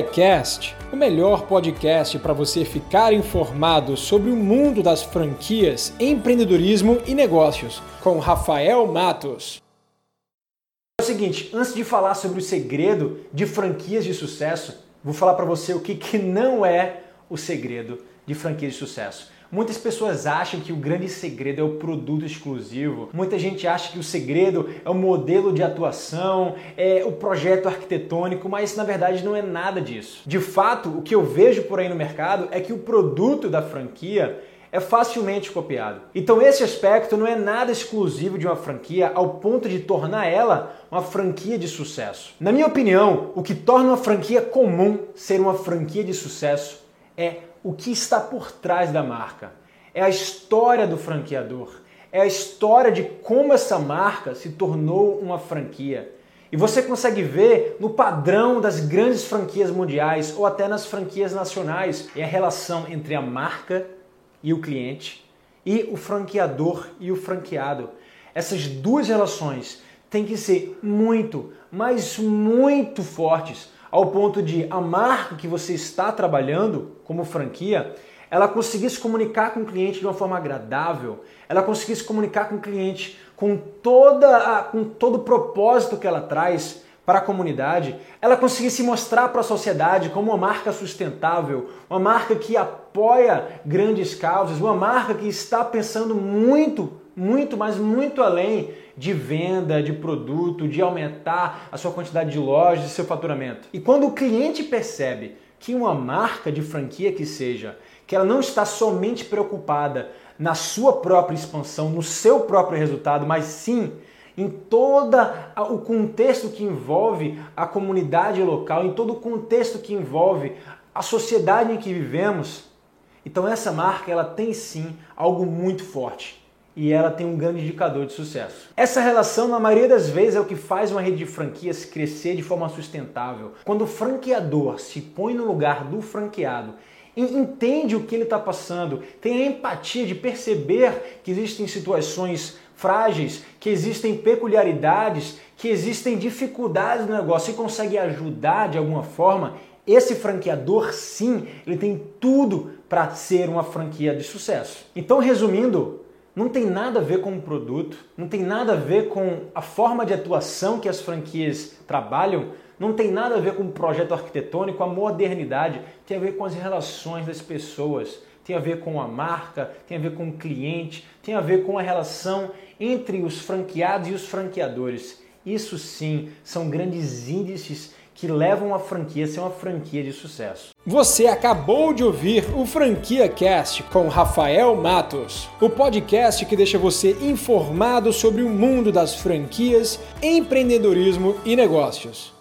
Cast, o melhor podcast para você ficar informado sobre o mundo das franquias, empreendedorismo e negócios, com Rafael Matos. É o seguinte, antes de falar sobre o segredo de franquias de sucesso, vou falar para você o que, que não é o segredo de franquias de sucesso. Muitas pessoas acham que o grande segredo é o produto exclusivo. Muita gente acha que o segredo é o modelo de atuação, é o projeto arquitetônico, mas na verdade não é nada disso. De fato, o que eu vejo por aí no mercado é que o produto da franquia é facilmente copiado. Então esse aspecto não é nada exclusivo de uma franquia ao ponto de tornar ela uma franquia de sucesso. Na minha opinião, o que torna uma franquia comum ser uma franquia de sucesso é o que está por trás da marca. É a história do franqueador. É a história de como essa marca se tornou uma franquia. E você consegue ver no padrão das grandes franquias mundiais ou até nas franquias nacionais é a relação entre a marca e o cliente e o franqueador e o franqueado. Essas duas relações têm que ser muito, mas muito fortes ao ponto de a marca que você está trabalhando como franquia, ela conseguir se comunicar com o cliente de uma forma agradável, ela conseguir se comunicar com o cliente com, toda a, com todo o propósito que ela traz para a comunidade, ela conseguir se mostrar para a sociedade como uma marca sustentável, uma marca que apoia grandes causas, uma marca que está pensando muito, muito, mas muito além de venda, de produto, de aumentar a sua quantidade de lojas e seu faturamento. E quando o cliente percebe que uma marca de franquia que seja, que ela não está somente preocupada na sua própria expansão, no seu próprio resultado, mas sim em todo o contexto que envolve a comunidade local, em todo o contexto que envolve a sociedade em que vivemos, então essa marca ela tem sim algo muito forte e ela tem um grande indicador de sucesso. Essa relação, na maioria das vezes, é o que faz uma rede de franquias crescer de forma sustentável. Quando o franqueador se põe no lugar do franqueado entende o que ele está passando, tem a empatia de perceber que existem situações frágeis, que existem peculiaridades, que existem dificuldades no negócio e consegue ajudar de alguma forma, esse franqueador sim, ele tem tudo para ser uma franquia de sucesso. Então, resumindo, não tem nada a ver com o produto, não tem nada a ver com a forma de atuação que as franquias trabalham, não tem nada a ver com o projeto arquitetônico, a modernidade, tem a ver com as relações das pessoas, tem a ver com a marca, tem a ver com o cliente, tem a ver com a relação entre os franqueados e os franqueadores. Isso sim são grandes índices que levam a franquia a ser uma franquia de sucesso. Você acabou de ouvir o Franquia Cast com Rafael Matos, o podcast que deixa você informado sobre o mundo das franquias, empreendedorismo e negócios.